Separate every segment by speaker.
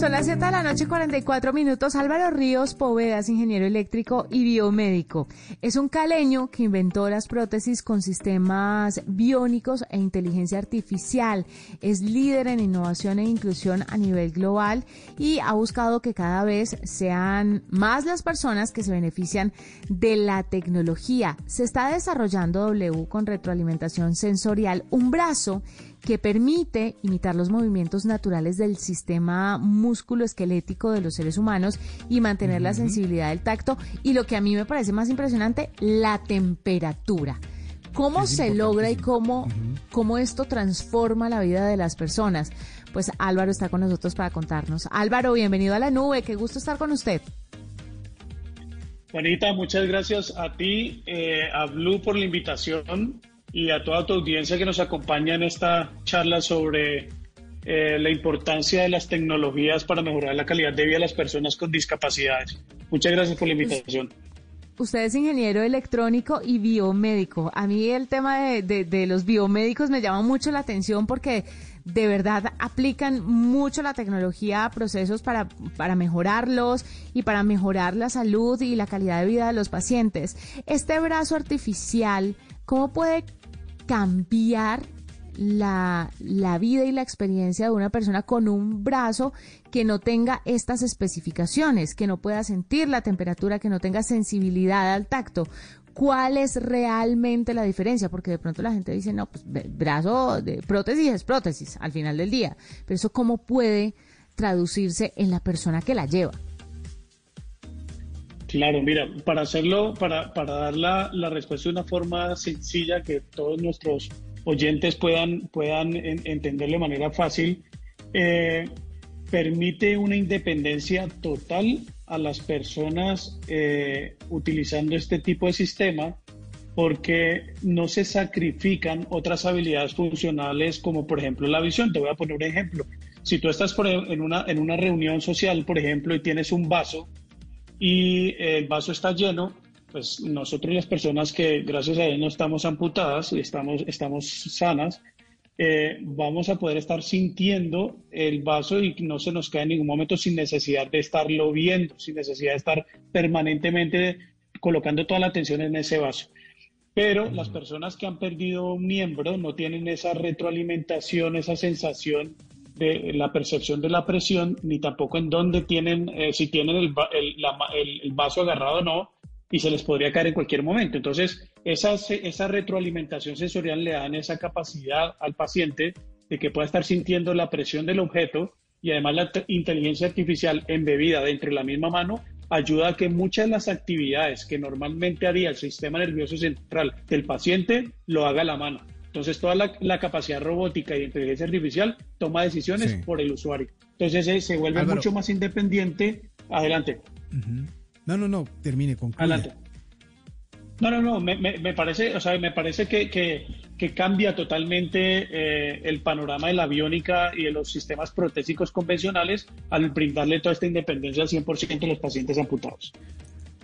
Speaker 1: Son las 7 de la noche, 44 minutos. Álvaro Ríos Povedas, ingeniero eléctrico y biomédico. Es un caleño que inventó las prótesis con sistemas biónicos e inteligencia artificial. Es líder en innovación e inclusión a nivel global y ha buscado que cada vez sean más las personas que se benefician de la tecnología. Se está desarrollando W con retroalimentación sensorial, un brazo que permite imitar los movimientos naturales del sistema músculo esquelético de los seres humanos y mantener la sensibilidad del tacto y lo que a mí me parece más impresionante, la temperatura. ¿Cómo se logra y cómo, cómo esto transforma la vida de las personas? Pues Álvaro está con nosotros para contarnos. Álvaro, bienvenido a la nube, qué gusto estar con usted.
Speaker 2: Juanita, muchas gracias a ti, eh, a Blue por la invitación y a toda tu audiencia que nos acompaña en esta charla sobre eh, la importancia de las tecnologías para mejorar la calidad de vida de las personas con discapacidades. Muchas gracias por la invitación.
Speaker 1: Usted es ingeniero electrónico y biomédico. A mí el tema de, de, los biomédicos me llama mucho la atención porque de verdad aplican mucho la tecnología a procesos para, para mejorarlos y para mejorar la salud y la calidad de vida de los pacientes. Este brazo artificial, ¿cómo puede cambiar la, la, vida y la experiencia de una persona con un brazo que no tenga estas especificaciones, que no pueda sentir la temperatura, que no tenga sensibilidad al tacto. ¿Cuál es realmente la diferencia? Porque de pronto la gente dice, no, pues brazo de prótesis es prótesis al final del día. Pero eso cómo puede traducirse en la persona que la lleva.
Speaker 2: Claro, mira, para hacerlo, para, para dar la, la, respuesta de una forma sencilla que todos nuestros oyentes puedan, puedan entender de manera fácil, eh, permite una independencia total a las personas eh, utilizando este tipo de sistema porque no se sacrifican otras habilidades funcionales como por ejemplo la visión. Te voy a poner un ejemplo. Si tú estás en, una, en una reunión social, por ejemplo, y tienes un vaso y el vaso está lleno, pues nosotros las personas que gracias a Dios no estamos amputadas y estamos, estamos sanas, eh, vamos a poder estar sintiendo el vaso y no se nos cae en ningún momento sin necesidad de estarlo viendo, sin necesidad de estar permanentemente colocando toda la atención en ese vaso. Pero las personas que han perdido un miembro no tienen esa retroalimentación, esa sensación de la percepción de la presión, ni tampoco en dónde tienen, eh, si tienen el, vaso agarrado o no, y se les podría caer en cualquier momento. Entonces, esa, esa retroalimentación sensorial le dan esa capacidad al paciente de que pueda estar sintiendo la presión del objeto y además la inteligencia artificial embebida dentro de la misma mano ayuda a que muchas de las actividades que normalmente haría el sistema nervioso central del paciente lo haga la mano. Entonces, toda la, capacidad robótica y inteligencia artificial toma decisiones por el usuario. Entonces, se vuelve mucho más independiente. Adelante.
Speaker 3: No, no, no, termine, con
Speaker 2: Adelante. No, no, no, me, me, parece, o sea, me parece que, que, cambia totalmente eh, el panorama de la biónica y de los sistemas protésicos convencionales al brindarle toda esta independencia al 100% de los pacientes amputados.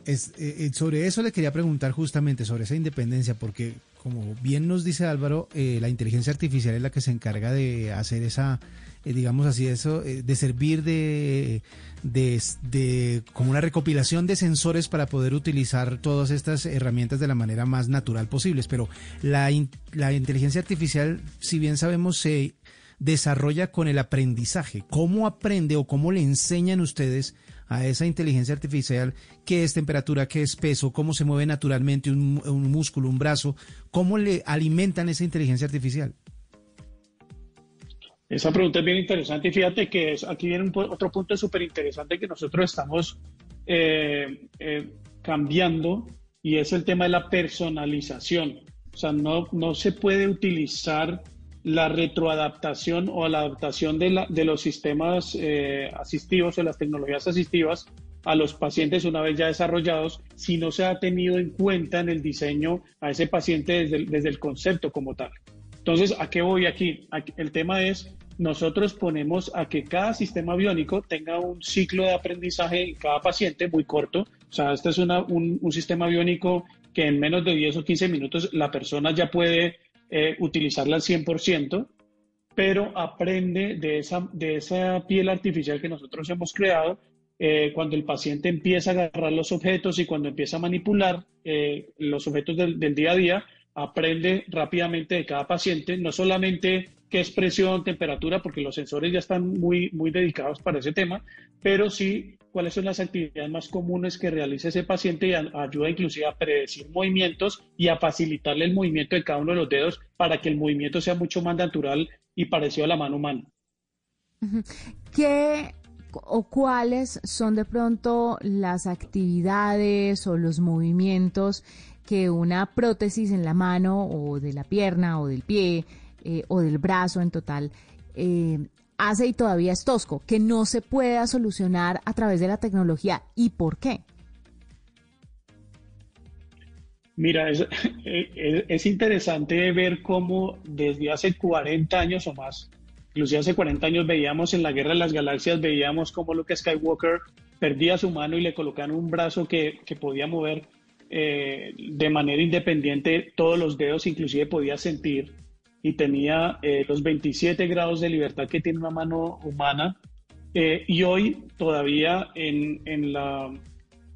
Speaker 3: Es, eh, eh, sobre eso le quería preguntar justamente, sobre esa independencia, porque como bien nos dice Álvaro, eh, la inteligencia artificial es la que se encarga de hacer esa, digamos así, eso, de servir de, de, como una recopilación de sensores para poder utilizar todas estas herramientas de la manera más natural posible. Pero la, la inteligencia artificial, si bien sabemos, se desarrolla con el aprendizaje. ¿Cómo aprende o cómo le enseñan ustedes a esa inteligencia artificial qué es temperatura, qué es peso, cómo se mueve naturalmente un, músculo, un brazo, cómo le alimentan esa inteligencia artificial.
Speaker 2: Esa pregunta es bien interesante y fíjate que aquí viene otro punto súper interesante que nosotros estamos eh, eh, cambiando y es el tema de la personalización. O sea, no, no se puede utilizar la retroadaptación o la adaptación de, los sistemas eh, asistivos o las tecnologías asistivas a los pacientes una vez ya desarrollados si no se ha tenido en cuenta en el diseño a ese paciente desde el, desde el concepto como tal. Entonces, ¿a qué voy aquí? El tema es, nosotros ponemos a que cada sistema biónico tenga un ciclo de aprendizaje en cada paciente muy corto. O sea, este es un, un sistema biónico que en menos de 10 o 15 minutos la persona ya puede eh, utilizarla al 100%, pero aprende de esa, de esa piel artificial que nosotros hemos creado eh, cuando el paciente empieza a agarrar los objetos y cuando empieza a manipular eh, los objetos del, día a día, aprende rápidamente de cada paciente, no solamente qué es presión, temperatura, porque los sensores ya están muy, muy dedicados para ese tema, pero sí cuáles son las actividades más comunes que realiza ese paciente y ayuda inclusive a predecir movimientos y a facilitarle el movimiento de cada uno de los dedos para que el movimiento sea mucho más natural y parecido a la mano humana.
Speaker 1: ¿Qué o cuáles son de pronto las actividades o los movimientos que una prótesis en la mano o de la pierna o del pie eh, o del brazo en total eh, hace y todavía es tosco, que no se pueda solucionar a través de la tecnología y por qué?
Speaker 2: Mira, es, es, interesante ver cómo desde hace 40 años o más Inclusive hace 40 años veíamos en la Guerra de las Galaxias, veíamos cómo Luke Skywalker perdía su mano y le colocaban un brazo que, que podía mover eh, de manera independiente todos los dedos, inclusive podía sentir y tenía eh, los 27 grados de libertad que tiene una mano humana. Eh, y hoy todavía en, en, la,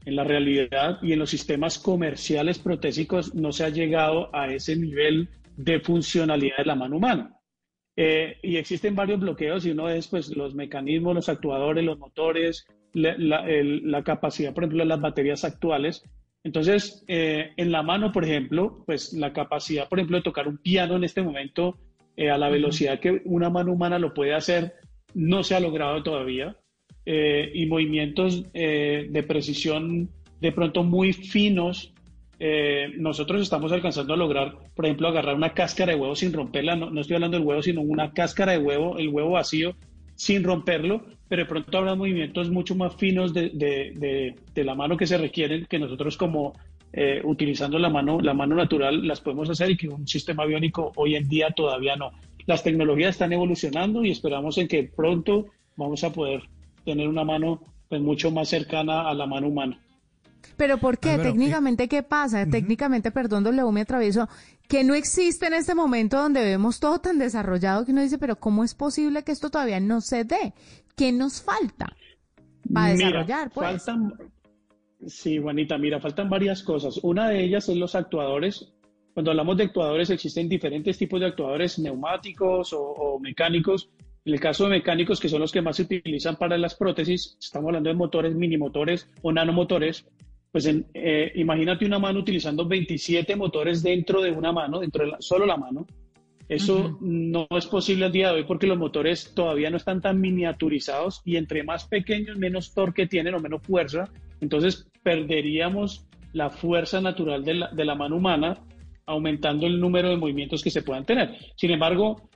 Speaker 2: en la realidad y en los sistemas comerciales protésicos no se ha llegado a ese nivel de funcionalidad de la mano humana. Eh, y existen varios bloqueos y uno es pues los mecanismos, los actuadores, los motores, la, capacidad, por ejemplo, de las baterías actuales. Entonces, eh, en la mano, por ejemplo, pues la capacidad, por ejemplo, de tocar un piano en este momento eh, a la velocidad que una mano humana lo puede hacer, no se ha logrado todavía. y movimientos de precisión de pronto muy finos eh, nosotros estamos alcanzando a lograr, por ejemplo, agarrar una cáscara de huevo sin romperla, no, estoy hablando del huevo, sino una cáscara de huevo, el huevo vacío, sin romperlo, pero de pronto habrá movimientos mucho más finos de, la mano que se requieren, que nosotros como eh, utilizando la mano, la mano natural las podemos hacer y que un sistema biónico hoy en día todavía no. Las tecnologías están evolucionando y esperamos en que pronto vamos a poder tener una mano pues, mucho más cercana a la mano humana.
Speaker 1: Pero ¿por qué? Técnicamente, ¿qué pasa? Técnicamente, perdón, W me atravieso, que no existe en este momento donde vemos todo tan desarrollado que uno dice, pero ¿cómo es posible que esto todavía no se dé? ¿Qué nos falta para desarrollar? Pues?
Speaker 2: Faltan, sí, Juanita, mira, faltan varias cosas. Una de ellas es los actuadores. Cuando hablamos de actuadores, existen diferentes tipos de actuadores neumáticos o mecánicos. En el caso de mecánicos, que son los que más se utilizan para las prótesis, estamos hablando de motores, minimotores o nanomotores, pues eh, imagínate una mano utilizando 27 motores dentro de una mano, dentro de solo la mano. Eso no es posible al día de hoy porque los motores todavía no están tan miniaturizados y entre más pequeños, menos torque tienen o menos fuerza. Entonces perderíamos la fuerza natural de la, de la mano humana aumentando el número de movimientos que se puedan tener. Sin embargo,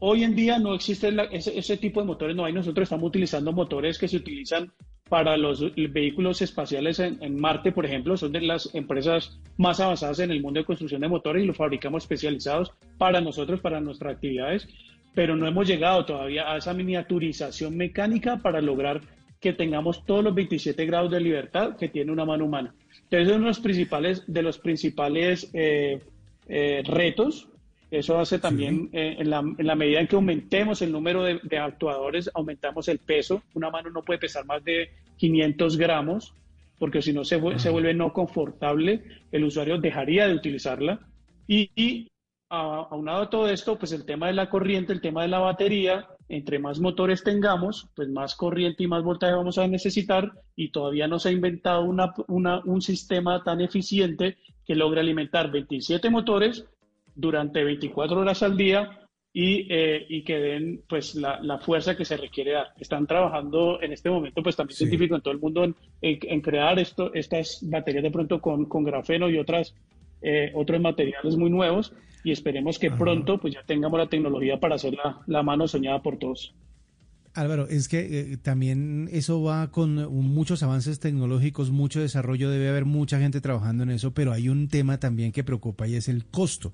Speaker 2: hoy en día no existe ese, ese, tipo de motores, no hay. Nosotros estamos utilizando motores que se utilizan para los vehículos espaciales en, Marte, por ejemplo, son de las empresas más avanzadas en el mundo de construcción de motores y los fabricamos especializados para nosotros, para nuestras actividades, pero no hemos llegado todavía a esa miniaturización mecánica para lograr que tengamos todos los 27 grados de libertad que tiene una mano humana. Entonces, es uno de los principales, de los principales eh, eh, retos eso hace también, eh, en, la, en, la, medida en que aumentemos el número de, actuadores, aumentamos el peso. Una mano no puede pesar más de 500 gramos, porque si no se, se vuelve no confortable, el usuario dejaría de utilizarla. Y, y aunado a todo esto, pues el tema de la corriente, el tema de la batería, entre más motores tengamos, pues más corriente y más voltaje vamos a necesitar y todavía no se ha inventado una, una, un sistema tan eficiente que logre alimentar 27 motores durante 24 horas al día y, eh, y que den pues la, la, fuerza que se requiere dar. Están trabajando en este momento pues también científicos en todo el mundo en, en, crear esto, estas baterías de pronto con, con grafeno y otras, eh, otros materiales muy nuevos y esperemos que pronto pues ya tengamos la tecnología para hacer la, la mano soñada por todos.
Speaker 3: Álvaro, es que eh, también eso va con muchos avances tecnológicos, mucho desarrollo, debe haber mucha gente trabajando en eso, pero hay un tema también que preocupa y es el costo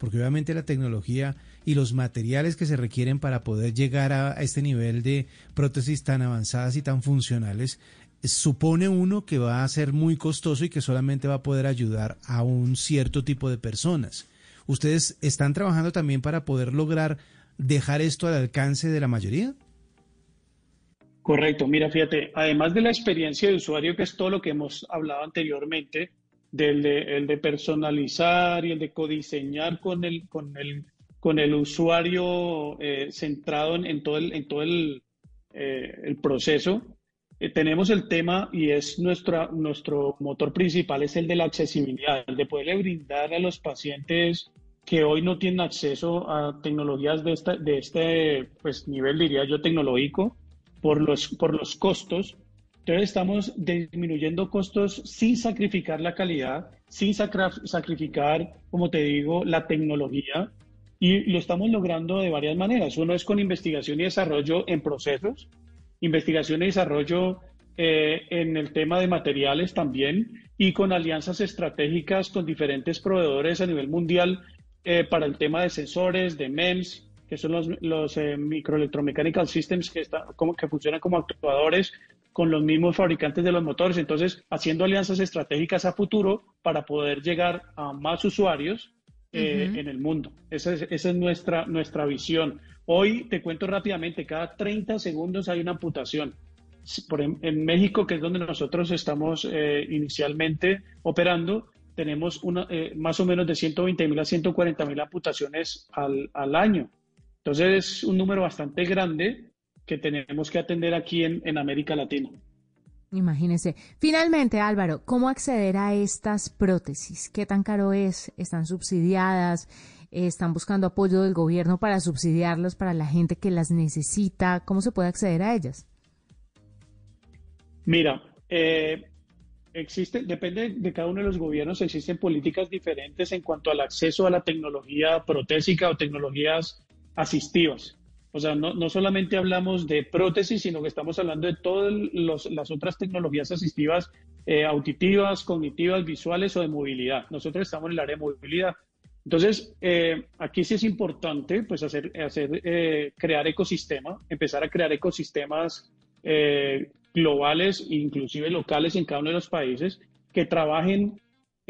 Speaker 3: porque obviamente la tecnología y los materiales que se requieren para poder llegar a, este nivel de prótesis tan avanzadas y tan funcionales supone uno que va a ser muy costoso y que solamente va a poder ayudar a un cierto tipo de personas. Ustedes están trabajando también para poder lograr dejar esto al alcance de la mayoría?
Speaker 2: Correcto, mira, fíjate, además de la experiencia de usuario, que es todo lo que hemos hablado anteriormente, del de, el de personalizar y el de codiseñar con el, con el, con el usuario eh, centrado en, todo el, en todo el, eh, el proceso, eh, tenemos el tema y es nuestra, nuestro motor principal, es el de la accesibilidad, el de poderle brindar a los pacientes que hoy no tienen acceso a tecnologías de, esta, de este pues, nivel, diría yo, tecnológico, por los, por los costos. Entonces estamos disminuyendo costos sin sacrificar la calidad, sin sacrificar, como te digo, la tecnología. Y lo estamos logrando de varias maneras. Uno es con investigación y desarrollo en procesos, investigación y desarrollo eh, en el tema de materiales también y con alianzas estratégicas con diferentes proveedores a nivel mundial eh, para el tema de sensores, de MEMS, que son los, los eh, microelectromechanical systems que, está, como, que funcionan como actuadores con los mismos fabricantes de los motores. Entonces, haciendo alianzas estratégicas a futuro para poder llegar a más usuarios eh, en el mundo. Esa es, esa es, nuestra, nuestra visión. Hoy, te cuento rápidamente, cada 30 segundos hay una amputación. Por en, en México, que es donde nosotros estamos eh, inicialmente operando, tenemos una, eh, más o menos de 120 mil a 140 mil amputaciones al, al, año. Entonces es un número bastante grande que tenemos que atender aquí en, en América Latina.
Speaker 1: Imagínese. Finalmente, Álvaro, ¿cómo acceder a estas prótesis? ¿Qué tan caro es? ¿Están subsidiadas? ¿Están buscando apoyo del gobierno para subsidiarlas para la gente que las necesita? ¿Cómo se puede acceder a ellas?
Speaker 2: Mira, eh, existe, depende de cada uno de los gobiernos, existen políticas diferentes en cuanto al acceso a la tecnología protésica o tecnologías asistivas. O sea, no, no solamente hablamos de prótesis, sino que estamos hablando de todas las otras tecnologías asistivas eh, auditivas, cognitivas, visuales o de movilidad. Nosotros estamos en el área de movilidad. Entonces, eh, aquí sí es importante pues, hacer, hacer eh, crear ecosistema, empezar a crear ecosistemas eh, globales inclusive locales en cada uno de los países que trabajen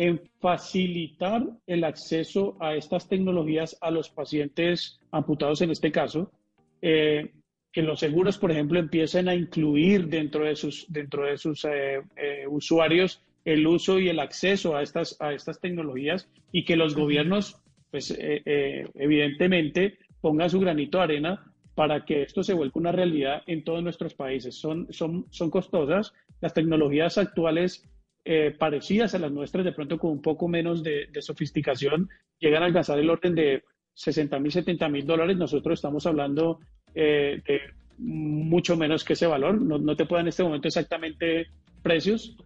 Speaker 2: en facilitar el acceso a estas tecnologías a los pacientes amputados en este caso, eh, que los seguros, por ejemplo, empiecen a incluir dentro de sus, dentro de sus eh, eh, usuarios el uso y el acceso a estas, a estas tecnologías y que los gobiernos, pues eh, eh, evidentemente, pongan su granito de arena para que esto se vuelva una realidad en todos nuestros países. Son, son, son costosas. Las tecnologías actuales eh, parecidas a las nuestras, de pronto con un poco menos de, de sofisticación, llegan a alcanzar el orden de 60 mil, 70 mil dólares. Nosotros estamos hablando eh, de mucho menos que ese valor. No, no te puedo en este momento exactamente precios,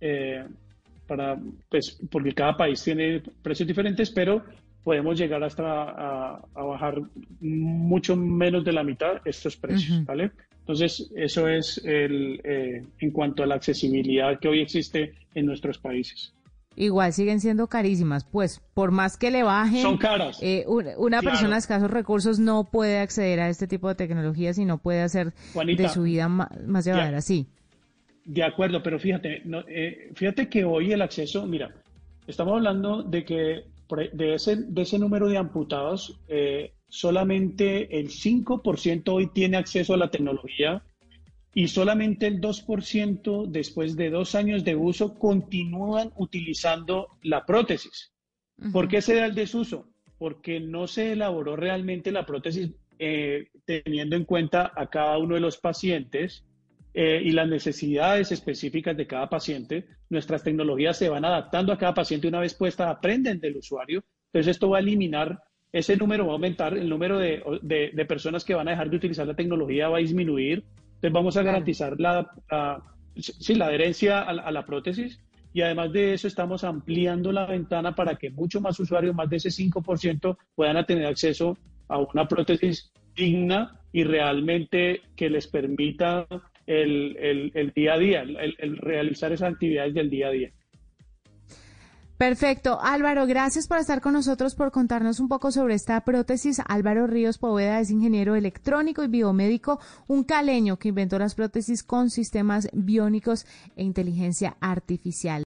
Speaker 2: eh, para, pues, porque cada país tiene precios diferentes, pero podemos llegar hasta a, a, bajar mucho menos de la mitad estos precios, uh -huh. ¿vale? Entonces, eso es el, eh, en cuanto a la accesibilidad que hoy existe en nuestros países.
Speaker 1: Igual siguen siendo carísimas, pues por más que le bajen,
Speaker 2: son caras.
Speaker 1: Eh, una, una claro. persona de escasos recursos no puede acceder a este tipo de tecnologías y no puede hacer Juanita, de su vida más, más llevadera, sí.
Speaker 2: De acuerdo, pero fíjate, no, eh, fíjate que hoy el acceso, mira, estamos hablando de que de ese, de ese número de amputados, eh, solamente el 5% hoy tiene acceso a la tecnología y solamente el 2% después de dos años de uso continúan utilizando la prótesis. Uh -huh. ¿Por qué se da el desuso? Porque no se elaboró realmente la prótesis eh, teniendo en cuenta a cada uno de los pacientes eh, y las necesidades específicas de cada paciente. Nuestras tecnologías se van adaptando a cada paciente una vez puesta, aprenden del usuario. Entonces esto va a eliminar, ese número va a aumentar, el número de, de, de personas que van a dejar de utilizar la tecnología va a disminuir. Entonces vamos a garantizar la, la, sí, la adherencia a, a la prótesis y además de eso estamos ampliando la ventana para que mucho más usuarios, más de ese 5%, puedan tener acceso a una prótesis digna y realmente que les permita el, el, el día a día, el, realizar esas actividades del día a día.
Speaker 1: Perfecto. Álvaro, gracias por estar con nosotros, por contarnos un poco sobre esta prótesis. Álvaro Ríos Poveda es ingeniero electrónico y biomédico, un caleño que inventó las prótesis con sistemas biónicos e inteligencia artificial.